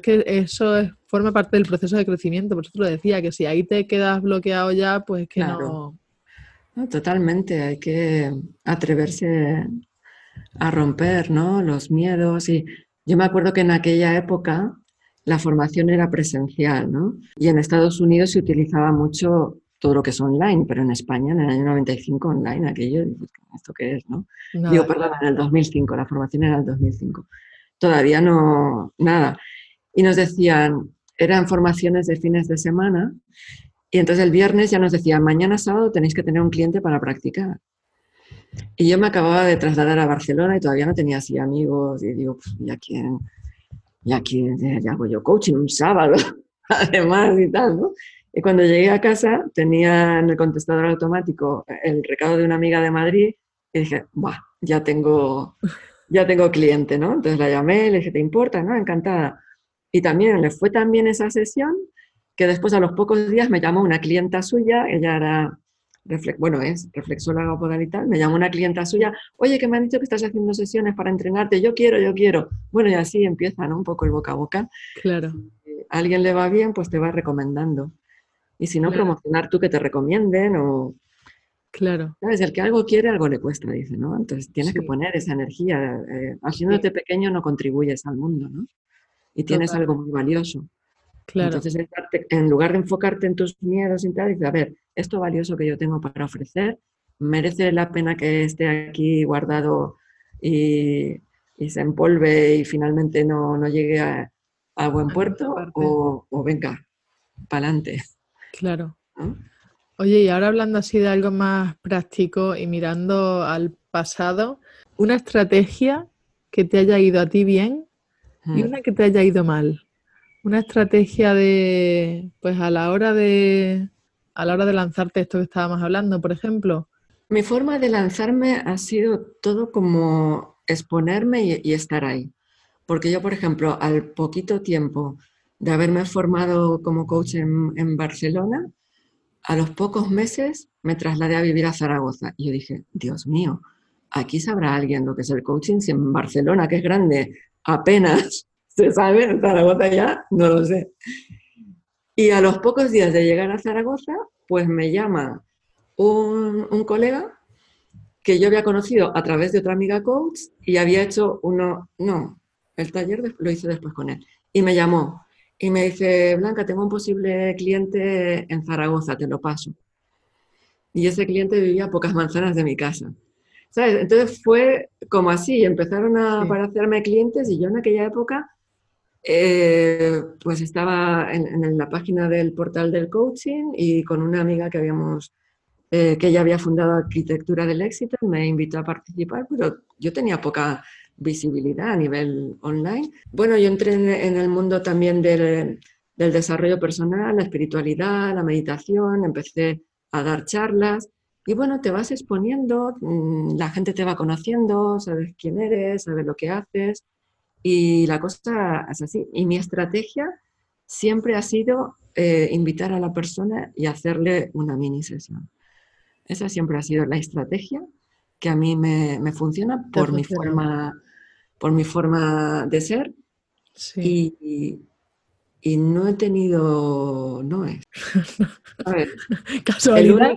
que eso forma parte del proceso de crecimiento, por eso te lo decía, que si ahí te quedas bloqueado ya, pues que no... Totalmente, hay que atreverse a romper, ¿no? Los miedos y yo me acuerdo que en aquella época la formación era presencial, ¿no? Y en Estados Unidos se utilizaba mucho todo lo que es online, pero en España en el año 95 online, aquello, ¿esto qué es? No? Digo, perdón, en el 2005, la formación era el 2005. Todavía no, nada. Y nos decían, eran formaciones de fines de semana, y entonces el viernes ya nos decían, mañana sábado tenéis que tener un cliente para practicar. Y yo me acababa de trasladar a Barcelona y todavía no tenía así amigos, y digo, pues, ¿ya quién? ¿Ya quién? Ya hago yo coaching un sábado, <laughs> además y tal, ¿no? Y cuando llegué a casa tenía en el contestador automático el recado de una amiga de Madrid y dije, Buah, ya tengo, ya tengo cliente, ¿no? Entonces la llamé, le dije, ¿te importa? ¿No? Encantada. Y también le fue tan bien esa sesión que después a los pocos días me llamó una clienta suya, ella era, bueno, es reflexóloga podal y tal, me llamó una clienta suya, oye, que me han dicho que estás haciendo sesiones para entrenarte, yo quiero, yo quiero. Bueno, y así empieza, ¿no? Un poco el boca a boca. Claro. Si a alguien le va bien, pues te va recomendando. Y si no, promocionar tú que te recomienden o... Claro. ¿Sabes? El que algo quiere, algo le cuesta, dice, ¿no? Entonces tienes que poner esa energía. Eh, haciéndote pequeño no contribuyes al mundo, ¿no? Y tienes algo muy valioso. Claro. Entonces, en lugar de enfocarte en tus miedos y tal, dices, a ver, esto valioso que yo tengo para ofrecer, ¿merece la pena que esté aquí guardado y, se empolve y finalmente no, llegue a, buen puerto? O, o venga, para adelante. Claro. Oye, y ahora hablando así de algo más práctico y mirando al pasado, una estrategia que te haya ido a ti bien y mm. una que te haya ido mal. Una estrategia de, pues a la hora de, a la hora de lanzarte esto que estábamos hablando, por ejemplo. Mi forma de lanzarme ha sido todo como exponerme y estar ahí. Porque yo, por ejemplo, al poquito tiempo de haberme formado como coach en, Barcelona, a los pocos meses me trasladé a vivir a Zaragoza. Y yo dije, Dios mío, aquí sabrá alguien lo que es el coaching, si en Barcelona, que es grande, apenas se sabe, en Zaragoza ya no lo sé. Y a los pocos días de llegar a Zaragoza, pues me llama un, un colega que yo había conocido a través de otra amiga coach y había hecho uno, no, el taller lo hice después con él. Y me llamó y me dice, Blanca, tengo un posible cliente en Zaragoza, te lo paso. Y ese cliente vivía a pocas manzanas de mi casa. ¿Sabes? Entonces fue como así, empezaron a aparecerme clientes y yo en aquella época eh, pues estaba en, la página del portal del coaching y con una amiga que habíamos, eh, que ella había fundado Arquitectura del Éxito, me invitó a participar, pero yo tenía poca visibilidad a nivel online. Bueno, yo entré en, el mundo también del, del, desarrollo personal, la espiritualidad, la meditación, empecé a dar charlas y bueno, te vas exponiendo, mm, la gente te va conociendo, sabes quién eres, sabes lo que haces y la cosa es así. Y mi estrategia siempre ha sido eh, invitar a la persona y hacerle una mini sesión. Esa siempre ha sido la estrategia que a mí me, me funciona por mi, forma, por mi forma de ser. Y, y, no he tenido no es. <laughs> ¿Casualidad?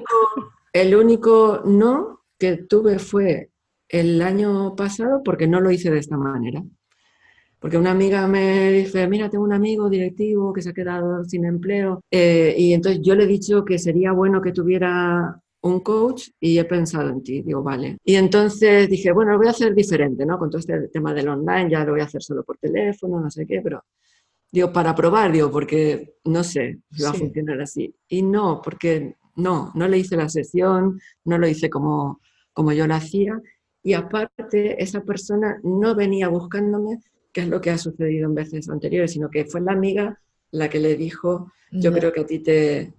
El único, no que tuve fue el año pasado porque no lo hice de esta manera. Porque una amiga me dice, mira, tengo un amigo directivo que se ha quedado sin empleo. Eh, y entonces yo le he dicho que sería bueno que tuviera un coach y he pensado en ti, digo, vale. Y entonces dije, bueno, lo voy a hacer diferente, ¿no? Con todo este tema del online, ya lo voy a hacer solo por teléfono, no sé qué, pero digo, para probar, digo, porque no sé si va a funcionar así. Y no, porque no, no le hice la sesión, no lo hice como, como yo lo hacía. Y aparte, esa persona no venía buscándome, que es lo que ha sucedido en veces anteriores, sino que fue la amiga la que le dijo, yo creo que a ti te,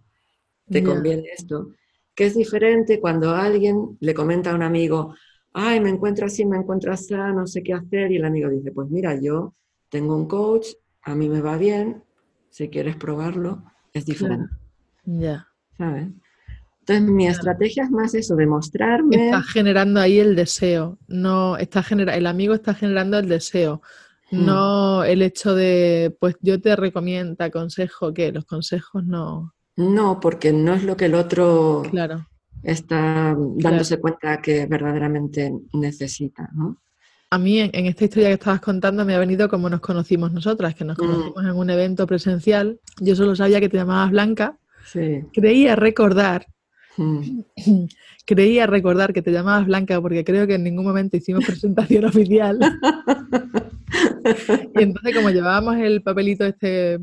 te conviene esto que es diferente cuando alguien le comenta a un amigo, ay, me encuentro así, me encuentro así, no sé qué hacer, y el amigo dice, pues mira, yo tengo un coach, a mí me va bien, si quieres probarlo, es diferente. Ya. ¿Sabes? Entonces mi estrategia es más eso, demostrarme. Está generando ahí el deseo, no está genera el amigo está generando el deseo. No el hecho de, pues yo te recomiendo, te aconsejo que los consejos no. No, porque no es lo que el otro está dándose cuenta que verdaderamente necesita, ¿no? A mí en, esta historia que estabas contando me ha venido como nos conocimos nosotras, que nos mm. conocimos en un evento presencial. Yo solo sabía que te llamabas Blanca. Creía recordar, mm. <clears throat> creía recordar que te llamabas Blanca porque creo que en ningún momento hicimos <laughs> presentación oficial. <laughs> y entonces como llevábamos el papelito este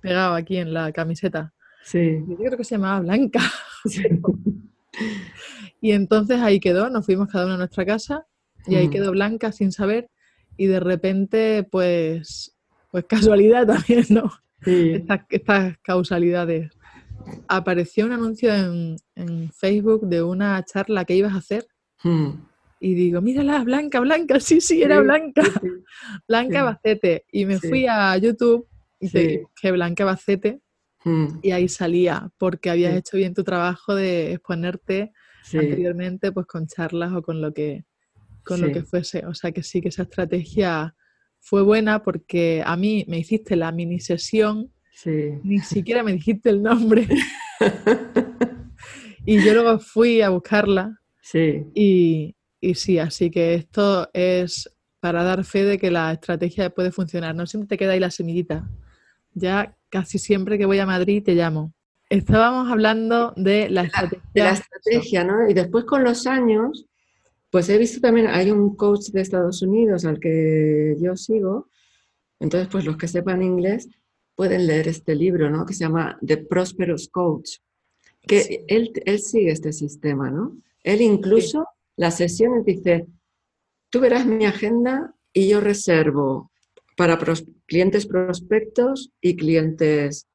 pegado aquí en la camiseta, Sí. Yo creo que se llamaba Blanca. <laughs> y entonces ahí quedó, nos fuimos cada uno a nuestra casa y ahí mm. quedó Blanca sin saber y de repente pues, pues casualidad también, ¿no? Estas, causalidades. Apareció un anuncio en, Facebook de una charla que ibas a hacer. Mm. Y digo, mírala, Blanca, Blanca, <laughs> sí, sí, era Blanca. <laughs> Blanca Bacete. Y me fui a YouTube y dije, que Blanca Bacete Mm. Y ahí salía, porque habías hecho bien tu trabajo de exponerte anteriormente pues con charlas o con lo que con lo que fuese. O sea que sí que esa estrategia fue buena porque a mí me hiciste la mini sesión, ni siquiera me dijiste el nombre. <laughs> y yo luego fui a buscarla. Y, y sí, así que esto es para dar fe de que la estrategia puede funcionar. No siempre te queda ahí la semillita. Ya casi siempre que voy a Madrid te llamo. Estábamos hablando de la estrategia. De la estrategia, ¿no? Y después con los años, pues he visto también, hay un coach de Estados Unidos al que yo sigo, entonces pues los que sepan inglés pueden leer este libro, ¿no? Que se llama The Prosperous Coach, que él, él, sigue este sistema, ¿no? Él incluso las sesiones dice, tú verás mi agenda y yo reservo para clientes prospectos y clientes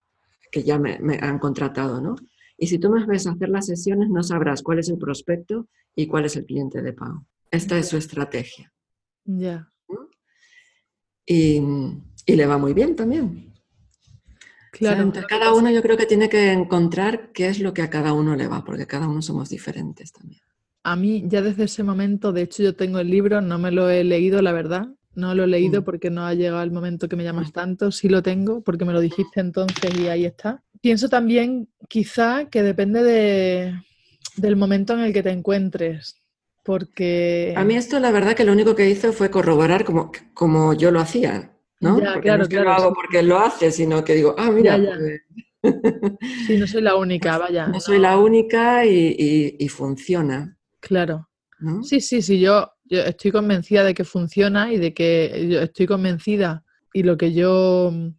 que ya me, han contratado, ¿no? Y si tú me ves hacer las sesiones, no sabrás cuál es el prospecto y cuál es el cliente de pago. Esta es su estrategia. Ya. Y, le va muy bien también. Claro. cada uno yo creo que tiene que encontrar qué es lo que a cada uno le va, porque cada uno somos diferentes también. A mí ya desde ese momento, de hecho yo tengo el libro, no me lo he leído, la verdad, No lo he leído Mm. porque no ha llegado el momento que me llamas Mm. tanto. Sí lo tengo porque me lo dijiste entonces y ahí está. Pienso también quizá que depende de, del momento en el que te encuentres. Porque... A mí esto la verdad que lo único que hizo fue corroborar como, como yo lo hacía, ¿no? Ya, Porque claro, no es que claro, lo hago sí. porque lo hace, sino que digo, ah, mira, Ya, ya. Sí, no soy la única, <laughs> vaya. no soy la única y, y- y funciona, Claro. ¿no? Sí, sí, sí, yo, yo estoy convencida de que funciona y de que yo estoy convencida y lo que yo mm,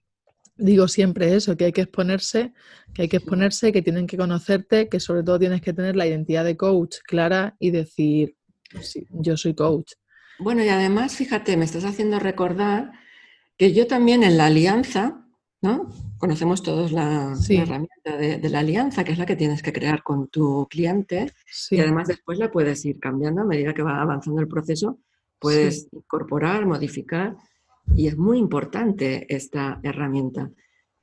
digo siempre es eso, que hay que exponerse, que hay que exponerse, que tienen que conocerte, que sobre todo tienes que tener la identidad de coach clara y decir, sí, yo soy coach. Bueno, y además, fíjate, me estás haciendo recordar que yo también en la alianza, ¿no? Conocemos todos la, herramienta de, de la alianza, que es la que tienes que crear con tu cliente, Sí, y además después la puedes ir cambiando a medida que va avanzando el proceso, puedes incorporar, modificar, y es muy importante esta herramienta.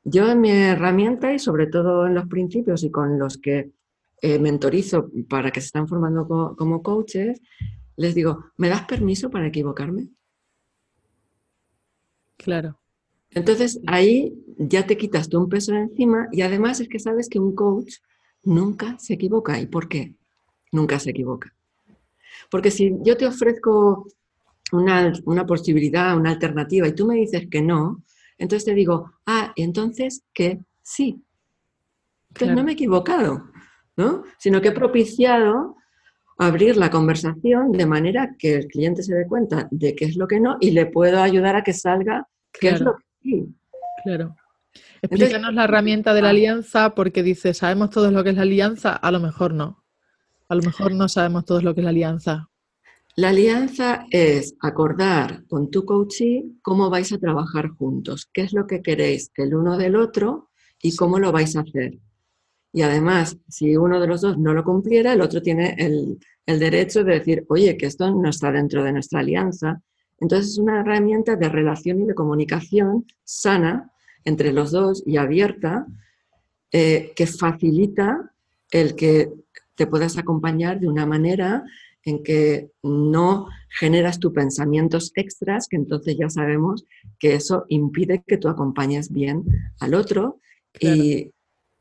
Yo en mi herramienta y sobre todo en los principios y con los que eh, mentorizo para que se están formando co- como coaches, les digo, ¿me das permiso para equivocarme? Claro, Entonces ahí ya te quitas tú un peso de encima y además es que sabes que un coach nunca se equivoca. ¿Y por qué? Nunca se equivoca. Porque si yo te ofrezco una, una posibilidad, una alternativa y tú me dices que no, entonces te digo, ah, entonces que sí. Entonces Claro. no me he equivocado, ¿no? Sino que he propiciado abrir la conversación de manera que el cliente se dé cuenta de qué es lo que no y le puedo ayudar a que salga qué es claro, lo que sí. claro. Entonces- Explícanos la herramienta de la Ah. alianza porque dice, ¿sabemos todos lo que es la alianza? A lo mejor no. A lo mejor no sabemos todos lo que es la alianza. La alianza es acordar con tu coachee cómo vais a trabajar juntos, qué es lo que queréis el uno del otro y cómo lo vais a hacer. Y además, si uno de los dos no lo cumpliera, el otro tiene el, el derecho de decir, oye, que esto no está dentro de nuestra alianza. Entonces es una herramienta de relación y de comunicación sana entre los dos y abierta eh, que facilita el que te puedas acompañar de una manera en que no generas tus pensamientos extras, que entonces ya sabemos que eso impide que tú acompañes bien al otro y,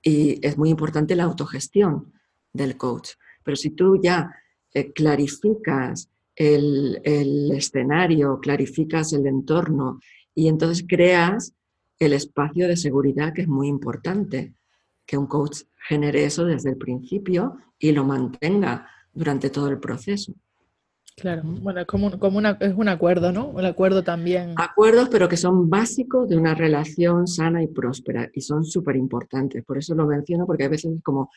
y es muy importante la autogestión del coach. Pero si tú ya eh, clarificas el, el escenario, clarificas el entorno y entonces creas el espacio de seguridad que es muy importante, que un coach genere eso desde el principio y lo mantenga durante todo el proceso. Claro, bueno, es como, como una, es un acuerdo, ¿no? Un acuerdo también. Acuerdos, pero que son básicos de una relación sana y próspera y son súper importantes. Por eso lo menciono, porque a veces es como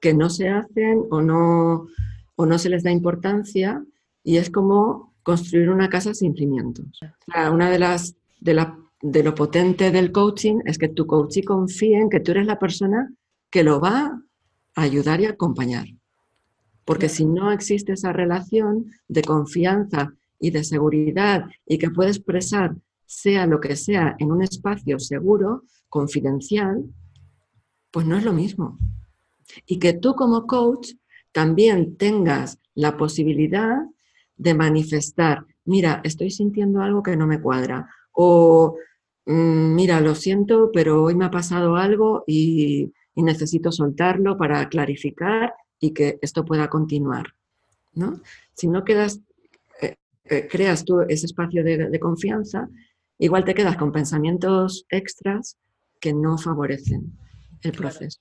que no se hacen o no, o no se les da importancia y es como construir una casa sin cimientos. O sea, una de las de, la, de lo potente del coaching es que tu coachee confíe en que tú eres la persona que lo va a ayudar y acompañar. Porque si no existe esa relación de confianza y de seguridad y que puede expresar sea lo que sea en un espacio seguro, confidencial, pues no es lo mismo. Y que tú como coach también tengas la posibilidad de manifestar, mira, estoy sintiendo algo que no me cuadra, o "Mm, mira, lo siento, pero hoy me ha pasado algo y, y necesito soltarlo para clarificar y que esto pueda continuar. ¿no? Si no quedas, eh, eh, creas tú ese espacio de, de confianza, igual te quedas con pensamientos extras que no favorecen el proceso.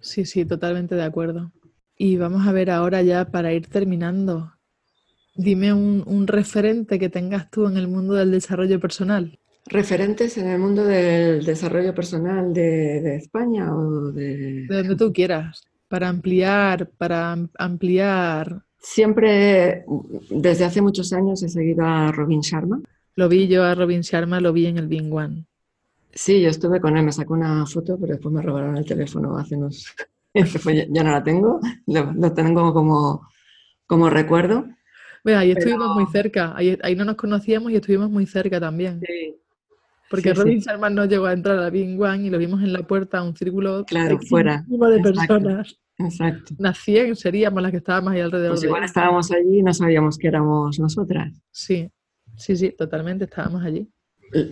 Sí, sí, totalmente de acuerdo. Y vamos a ver ahora ya para ir terminando. Dime un, un referente que tengas tú en el mundo del desarrollo personal. ¿Referentes en el mundo del desarrollo personal de, de España o de... De donde tú quieras. Para ampliar, para am- ampliar. Siempre, desde hace muchos años, he seguido a Robin Sharma. Lo vi yo a Robin Sharma, lo vi en el Bing One. Sí, yo estuve con él, me sacó una foto, pero después me robaron el teléfono hace unos... <laughs> Ya- no la tengo, lo, lo tengo como, como recuerdo. Vea, ahí Pero- estuvimos muy cerca. Ahí, ahí no nos conocíamos y estuvimos muy cerca también. Porque Sí, sí. Robin Sharma no llegó a entrar a Bing One y lo vimos en la puerta, un círculo Claro, fuera. de Exacto. personas. Exacto. Unas 100 seríamos las que estábamos ahí alrededor Pues de igual él. estábamos allí y no sabíamos que éramos nosotras. Sí, Sí, sí, totalmente, estábamos allí.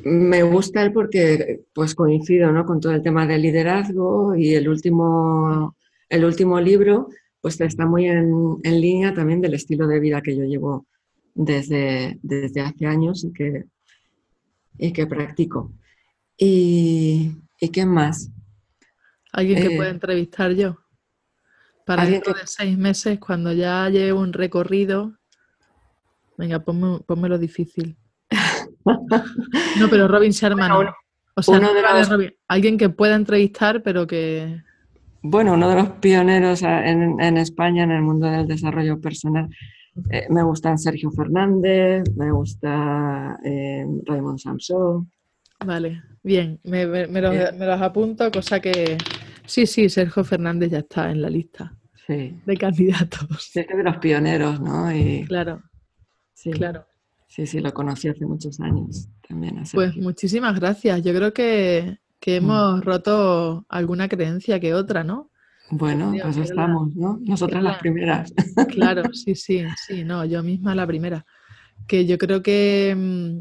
Me gusta él porque pues coincido ¿no? con todo el tema del liderazgo y el último, el último libro pues está muy en, en, línea también del estilo de vida que yo llevo desde, desde hace años y que, y que practico. ¿Y, ¿y qué más? ¿Alguien que pueda eh, entrevistar yo? Para dentro de seis meses, cuando ya llevo un recorrido. Venga, ponme, lo difícil. <laughs> no, pero Robin Sharma no. O sea, alguien que pueda entrevistar, pero que. Bueno, uno de los pioneros en, en España en el mundo del desarrollo personal. Eh, me gusta Sergio Fernández, me gusta eh, Raymond Samson. Vale, bien, me, los, apunto, cosa que sí, sí, Sergio Fernández ya está en la lista de candidatos. Sí, es de los pioneros, ¿no? Y, claro, sí, claro. Sí, sí, lo conocí hace muchos años también. Pues muchísimas gracias. Yo creo que, que mm. hemos roto alguna creencia que otra, ¿no? Bueno, pues estamos, ¿no? Nosotras las primeras. Claro, <laughs> sí, sí, sí, no, yo misma la primera. Que yo creo que, mm,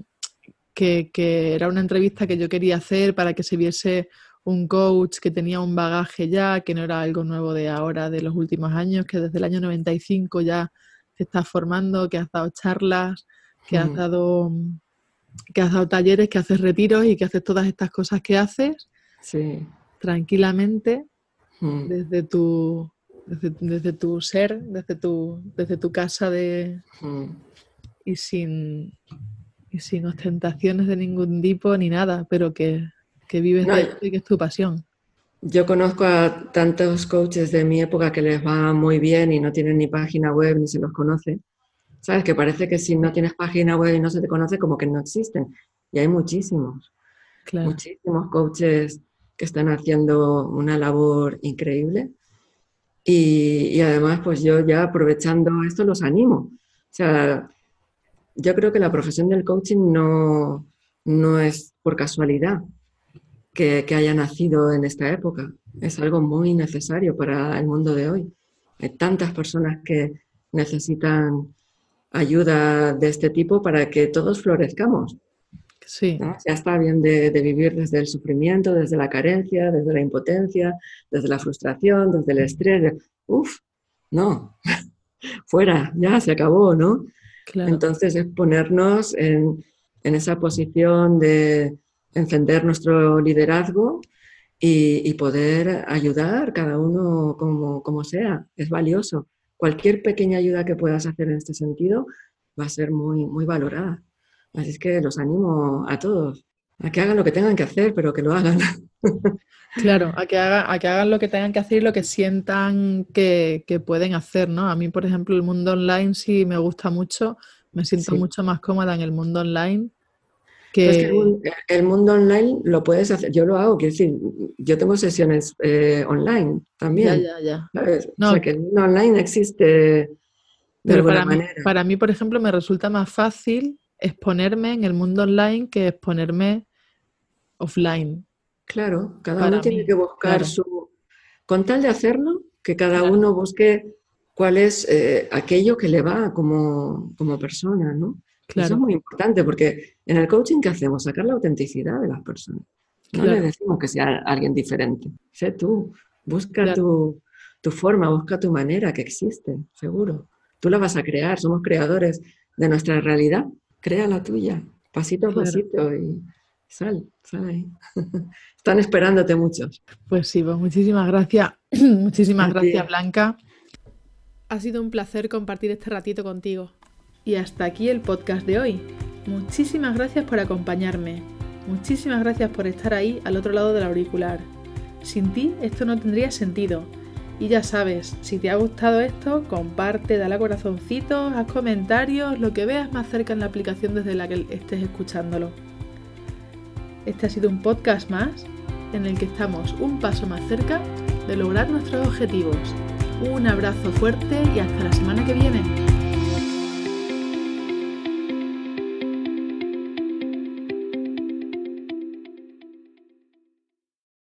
que, era una entrevista que yo quería hacer para que se viese un coach que tenía un bagaje ya, que no era algo nuevo de ahora, de los últimos años, que desde el año 95 ya se está formando, que has dado charlas, que has dado que has dado talleres, que haces retiros y que haces todas estas cosas que haces sí. tranquilamente desde tu desde, tu ser, desde tu, desde tu casa de y sin y sin ostentaciones de ningún tipo ni nada, pero que, que vives de esto y que es tu pasión. Yo conozco a tantos coaches de mi época que les va muy bien y no tienen ni página web ni se los conoce. ¿Sabes? Que parece que si no tienes página web y no se te conoce, como que no existen. Y hay muchísimos. Muchísimos coaches que están haciendo una labor increíble. Y, y, además, pues yo ya aprovechando esto los animo. O sea, yo creo que la profesión del coaching no, no es por casualidad que, haya nacido en esta época. Es algo muy necesario para el mundo de hoy. Hay tantas personas que necesitan ayuda de este tipo para que todos florezcamos. Sí. Ya está bien de, de, vivir desde el sufrimiento, desde la carencia, desde la impotencia, desde la frustración, desde el estrés. Uf, no, <laughs> fuera, ya se acabó, ¿no? Entonces es ponernos en, esa posición de encender nuestro liderazgo y, poder ayudar cada uno como, como, sea. Es valioso. Cualquier pequeña ayuda que puedas hacer en este sentido va a ser muy, muy valorada. Así es que los animo a todos a que hagan lo que tengan que hacer, pero que lo hagan. <laughs> Claro, a que, haga, a que hagan lo que tengan que hacer y lo que sientan que, pueden hacer, ¿no? A mí, por ejemplo, el mundo online sí me gusta mucho, me siento mucho más cómoda en el mundo online. Que... el, mundo online lo puedes hacer, yo lo hago, quiero decir, yo tengo sesiones eh, online también. Ya, ya, ya. o sea, que el mundo online existe de Pero para manera. Mí, para mí, por ejemplo, me resulta más fácil exponerme en el mundo online que exponerme offline. Claro, cada uno tiene que buscar su... Con tal de hacerlo, que cada uno busque cuál es eh, aquello que le va como, persona, ¿no? Claro. Eso es muy importante porque en el coaching, ¿qué hacemos? Sacar la autenticidad de las personas. No le decimos que sea alguien diferente. Sé tú, busca tu, tu, forma, busca tu manera que existe, seguro. Tú la vas a crear, somos creadores de nuestra realidad. Crea la tuya, pasito a pasito y sal, sal ahí. <laughs> Están esperándote muchos. Pues sí, pues muchísimas gracias. <clears throat> muchísimas gracias, Blanca. Ha sido un placer compartir este ratito contigo. Y hasta aquí el podcast de hoy. Muchísimas gracias por acompañarme. Muchísimas gracias por estar ahí al otro lado del auricular. Sin ti esto no tendría sentido. Y ya sabes, si te ha gustado esto, comparte, dale a corazoncitos, haz comentarios, lo que veas más cerca en la aplicación desde la que estés escuchándolo. Este ha sido un podcast más en el que estamos un paso más cerca de lograr nuestros objetivos. Un abrazo fuerte y hasta la semana que viene.